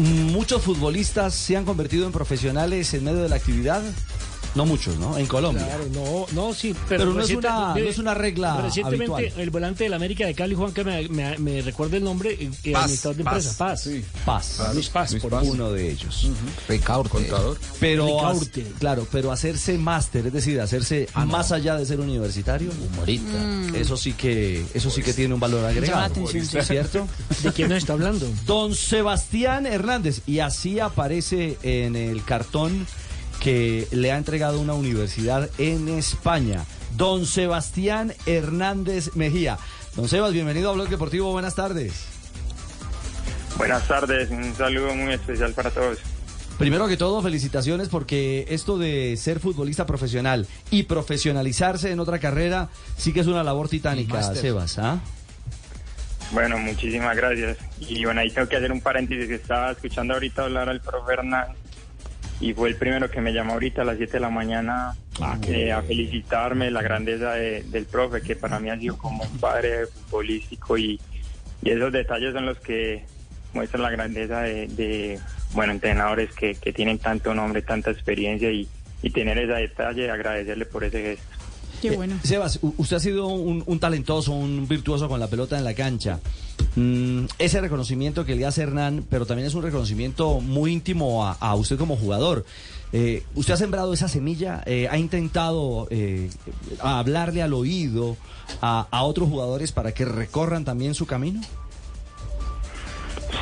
Muchos futbolistas se han convertido en profesionales en medio de la actividad. No muchos, ¿no? En Colombia. Claro, no, no, sí, pero, Pero no es una- no es una regla Recientemente, habitual. el volante del América de Cali, Juan, que me, me, me recuerda el nombre, eh, eh, Paz, administrador de Paz, empresa, Paz. sí. Paz. Luis Paz, Luis por Paz. Uno de ellos. Ricardo, contador. Pero, Ricaurte. claro, pero hacerse máster, es decir, hacerse más allá de ser universitario, eso sí que eso sí que tiene un valor agregado, atención, sí. ¿cierto? ¿De quién nos está hablando? Don Sebastián Hernández y así aparece en el cartón que le ha entregado una universidad en España. Don Sebastián Hernández Mejía. Don Sebas, bienvenido a Blog Deportivo. Buenas tardes. Buenas tardes, un saludo muy especial para todos. Primero que todo, felicitaciones porque esto de ser futbolista profesional y profesionalizarse en otra carrera sí que es una labor titánica. Sebas. ¿ah? Bueno, muchísimas gracias. Y bueno, ahí tengo que hacer un paréntesis que estaba escuchando ahorita hablar al profe Hernán y fue el primero que me llamó ahorita a las 7 de la mañana eh, a felicitarme la grandeza de- del profe, que para mí ha sido como un padre futbolístico y, y esos detalles son los que muestran la grandeza de, de, bueno, entrenadores que, que tienen tanto nombre, tanta experiencia y, y tener ese detalle, agradecerle por ese gesto. Qué bueno. Eh, Sebas, u- usted ha sido un, un talentoso, un virtuoso con la pelota en la cancha. Mm, ese reconocimiento que le hace Hernán, pero también es un reconocimiento muy íntimo a, a usted como jugador. Eh, usted ha sembrado esa semilla, eh, ha intentado hablarle al oído a, a otros jugadores para que recorran también su camino.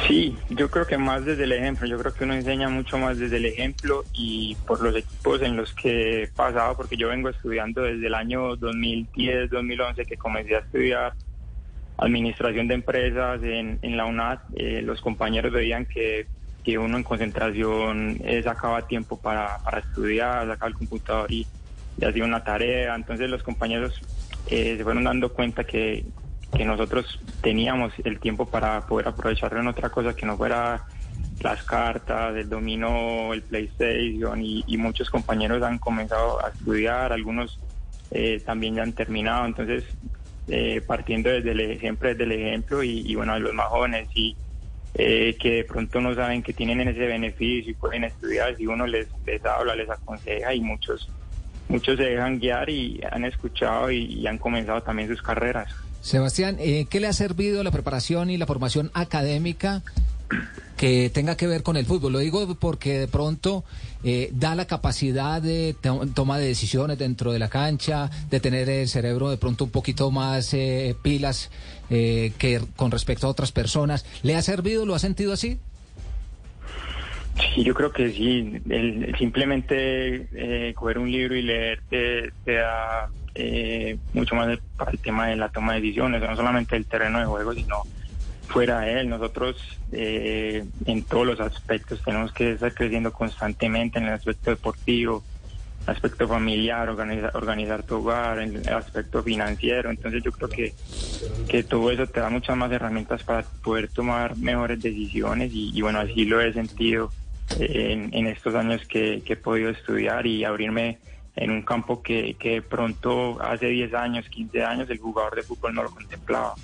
Sí, yo creo que más desde el ejemplo, yo creo que uno enseña mucho más desde el ejemplo y por los equipos en los que he pasado, porque yo vengo estudiando desde el año 2010, 2011 que comencé a estudiar administración de empresas en, en la UNAD, eh, los compañeros veían que, que uno en concentración eh, sacaba tiempo para, para estudiar, sacaba el computador y, y hacía una tarea, entonces los compañeros eh, se fueron dando cuenta que, que nosotros teníamos el tiempo para poder aprovecharlo en otra cosa que no fuera las cartas, el dominó, el PlayStation y, muchos compañeros han comenzado a estudiar, algunos eh, también ya han terminado, entonces eh, partiendo desde el ejemplo, desde el ejemplo y, bueno, a los más jóvenes y eh, que de pronto no saben que tienen ese beneficio y pueden estudiar, si uno les, les habla, les aconseja y muchos muchos se dejan guiar y han escuchado y han comenzado también sus carreras. Sebastián, eh, ¿qué le ha servido la preparación y la formación académica que tenga que ver con el fútbol? Lo digo porque de pronto eh, da la capacidad de to- toma de decisiones dentro de la cancha, de tener el cerebro de pronto un poquito más eh, pilas eh, que con respecto a otras personas. ¿Le ha servido? ¿Lo ha sentido así? Sí, yo creo que sí. El simplemente eh, coger un libro y leer te, te da eh, mucho más para el tema de la toma de decisiones, no solamente el terreno de juego, sino fuera de él. Nosotros eh, en todos los aspectos tenemos que estar creciendo constantemente en el aspecto deportivo, aspecto familiar, organizar, organizar tu hogar, en el aspecto financiero. Entonces yo creo que, que todo eso te da muchas más herramientas para poder tomar mejores decisiones y, bueno, así lo he sentido eh, en, estos años que he podido estudiar y abrirme en un campo que, que de pronto hace 10 años, 15 años el jugador de fútbol no lo contemplaba.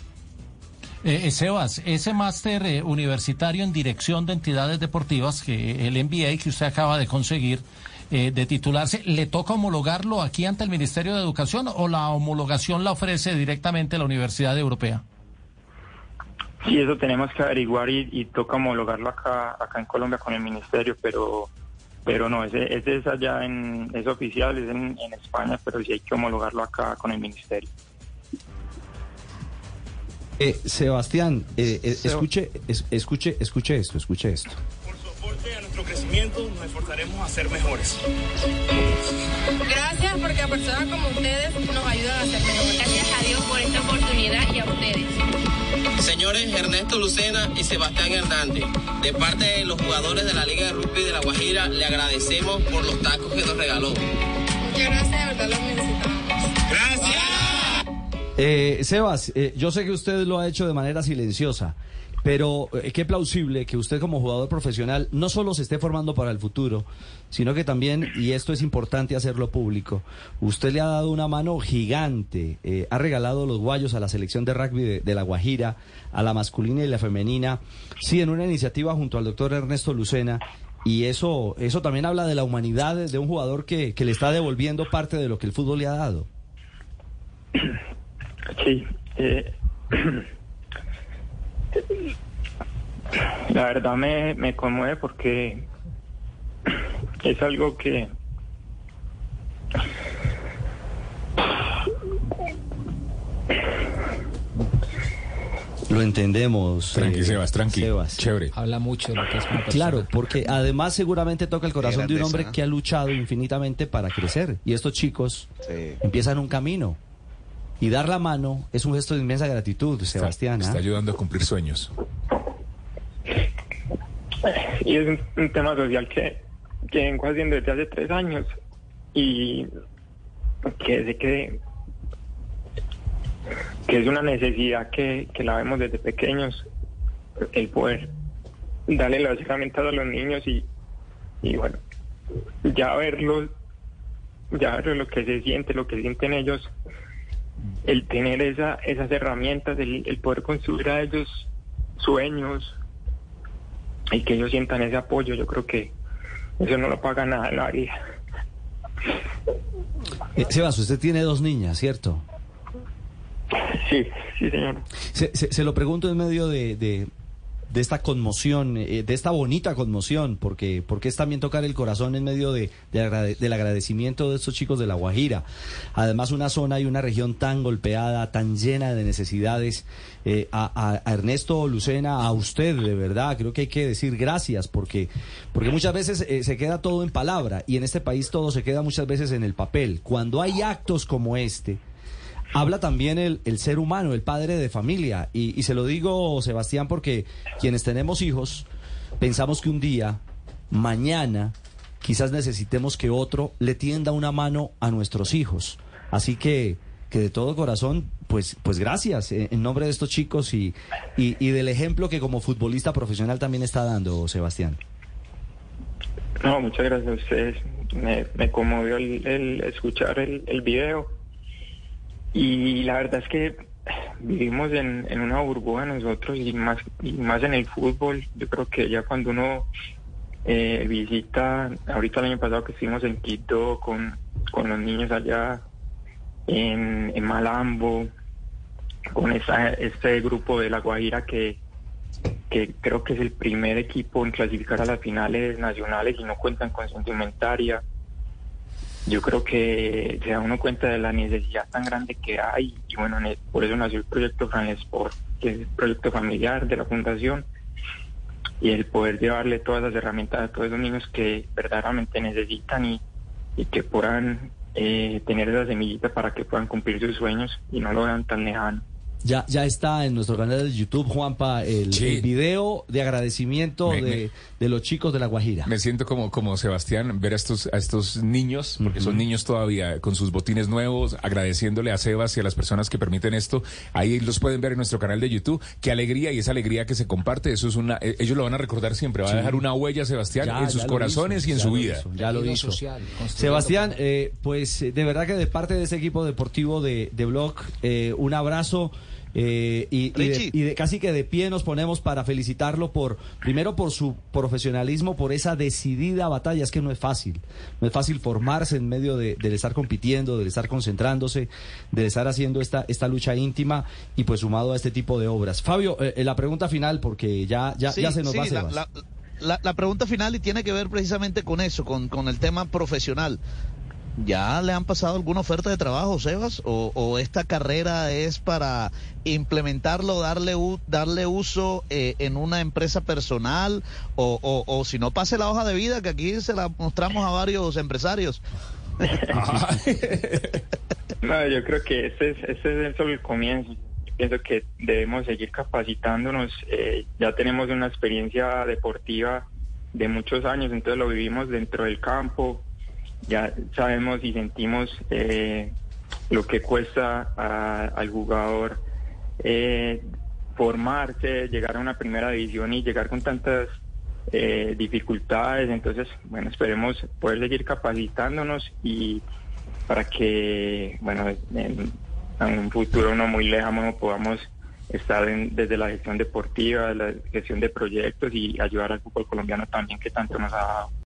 Eh, eh, Sebas, ese máster eh, universitario en dirección de entidades deportivas, que el MBA que usted acaba de conseguir, eh, de titularse, ¿le toca homologarlo aquí ante el Ministerio de Educación o la homologación la ofrece directamente la Universidad Europea? Sí, eso tenemos que averiguar y, y toca homologarlo acá, acá en Colombia con el ministerio, pero pero no, ese, ese es allá en, es oficial, es en, en España, pero sí hay que homologarlo acá con el ministerio. Eh, Sebastián, eh, eh, escuche, es- escuche, escuche esto, escuche esto. Por su aporte a nuestro crecimiento, nos esforzaremos a ser mejores. Gracias porque a personas como ustedes nos ayudan a ser mejores. Ernesto Lucena y Sebastián Hernández, de parte de los jugadores de la Liga de Rugby de La Guajira, le agradecemos por los tacos que nos regaló. Muchas gracias, de verdad lo necesitamos. Eh, Sebas, eh, yo sé que usted lo ha hecho de manera silenciosa. Pero eh, qué plausible que usted como jugador profesional no solo se esté formando para el futuro, sino que también, y esto es importante hacerlo público, usted le ha dado una mano gigante, eh, ha regalado los guayos a la selección de rugby de, de La Guajira, a la masculina y la femenina, sí, en una iniciativa junto al doctor Ernesto Lucena, y eso, eso también habla de la humanidad de un jugador que, que le está devolviendo parte de lo que el fútbol le ha dado. Sí. eh, la verdad me, me conmueve porque es algo que Lo entendemos. Tranqui, eh, Sebas, tranqui. Sebas. Chévere. Habla mucho de lo que es una. Claro, porque además seguramente toca el corazón de un hombre que ha luchado infinitamente para crecer. Y estos chicos Sí. empiezan un camino. Y dar la mano es un gesto de inmensa gratitud, Está- Sebastián. ¿ah? Está ayudando a cumplir sueños. y es un, un tema social que, que vengo haciendo desde hace tres años y que sé que, que es una necesidad que, que la vemos desde pequeños, el poder darle las herramientas a los niños y, y bueno, ya verlos, ya ver lo que se siente, lo que sienten ellos, el tener esa, esas herramientas, el, el poder construir a ellos sueños, y que ellos sientan ese apoyo, yo creo que eso no lo paga nada en la vida. Eh, Sebas, usted tiene dos niñas, ¿cierto? Sí, sí, señor. Se, se- se lo pregunto en medio de, de- de esta conmoción, eh, de esta bonita conmoción, porque, porque es también tocar el corazón en medio de, del agradecimiento de estos chicos de La Guajira. Además, una zona y una región tan golpeada, tan llena de necesidades. Eh, a, a- a Ernesto Lucena, a usted, de verdad, creo que hay que decir gracias, porque, porque muchas veces eh, se queda todo en palabra, y en este país todo se queda muchas veces en el papel. Cuando hay actos como este, habla también el, el ser humano, el padre de familia. Y, y se lo digo, Sebastián, porque quienes tenemos hijos, pensamos que un día, mañana, quizás necesitemos que otro le tienda una mano a nuestros hijos. Así que, que de todo corazón, pues, pues gracias eh, en nombre de estos chicos y, y, del ejemplo que como futbolista profesional también está dando, Sebastián. No, muchas gracias a ustedes. Me, me conmovió el, escuchar el video. Y la verdad es que vivimos en, una burbuja nosotros y más, y más en el fútbol. Yo creo que ya cuando uno eh, visita, ahorita el año pasado que estuvimos en Quito con, con los niños allá en, en Malambo, con esa, este grupo de La Guajira que, que creo que es el primer equipo en clasificar a las finales nacionales y no cuentan con su. Yo creo que se da uno cuenta de la necesidad tan grande que hay y bueno, por eso nació el proyecto Fran Sport, que es el proyecto familiar de la fundación y el poder llevarle todas las herramientas a todos esos niños que verdaderamente necesitan y, y que puedan eh, tener esa semillita para que puedan cumplir sus sueños y no lo vean tan lejano. Ya, ya está en nuestro canal de YouTube, Juanpa, el, Sí. el video de agradecimiento Me- de, me- de los chicos de La Guajira. Me siento como, como Sebastián, ver a estos, a estos niños, porque son niños todavía, con sus botines nuevos, agradeciéndole a Sebas y a las personas que permiten esto. Ahí los pueden ver en nuestro canal de YouTube. Qué alegría y esa alegría que se comparte, eso es una, eh, ellos lo van a recordar siempre. Va a dejar una huella, Sebastián, Ya, en sus corazones hizo, y en su vida. hizo, ya lo hizo. social, Sebastián, eh, pues de verdad que de parte de ese equipo deportivo de, de Blog, eh, un abrazo. Eh, y, y de, Richie. y de- casi que de pie nos ponemos para felicitarlo por primero por su profesionalismo, por esa decidida batalla. Es que no es fácil, no es fácil formarse en medio de, del estar compitiendo, del estar concentrándose, del estar haciendo esta esta lucha íntima y pues sumado a este tipo de obras. Fabio, eh, la pregunta final porque ya ya, Sí, ya se nos sí, va Sebas. la- la- la pregunta final y tiene que ver precisamente con eso, con, con el tema profesional. ¿Ya le han pasado alguna oferta de trabajo, Sebas? ¿O, esta carrera es para implementarlo, darle, darle uso eh, en una empresa personal? O, o, o si no, pase la hoja de vida, que aquí se la mostramos a varios empresarios. No, yo creo que ese es, el comienzo. Pienso que debemos seguir capacitándonos. Eh, ya tenemos una experiencia deportiva de muchos años, entonces lo vivimos dentro del campo. Ya sabemos y sentimos eh, lo que cuesta al jugador eh, formarse, llegar a una primera división y llegar con tantas eh, dificultades. Entonces, bueno, esperemos poder seguir capacitándonos y para que, bueno, en, en un futuro no muy lejano podamos estar en- desde la gestión deportiva, la gestión de proyectos y ayudar al fútbol colombiano también que tanto nos ha dado.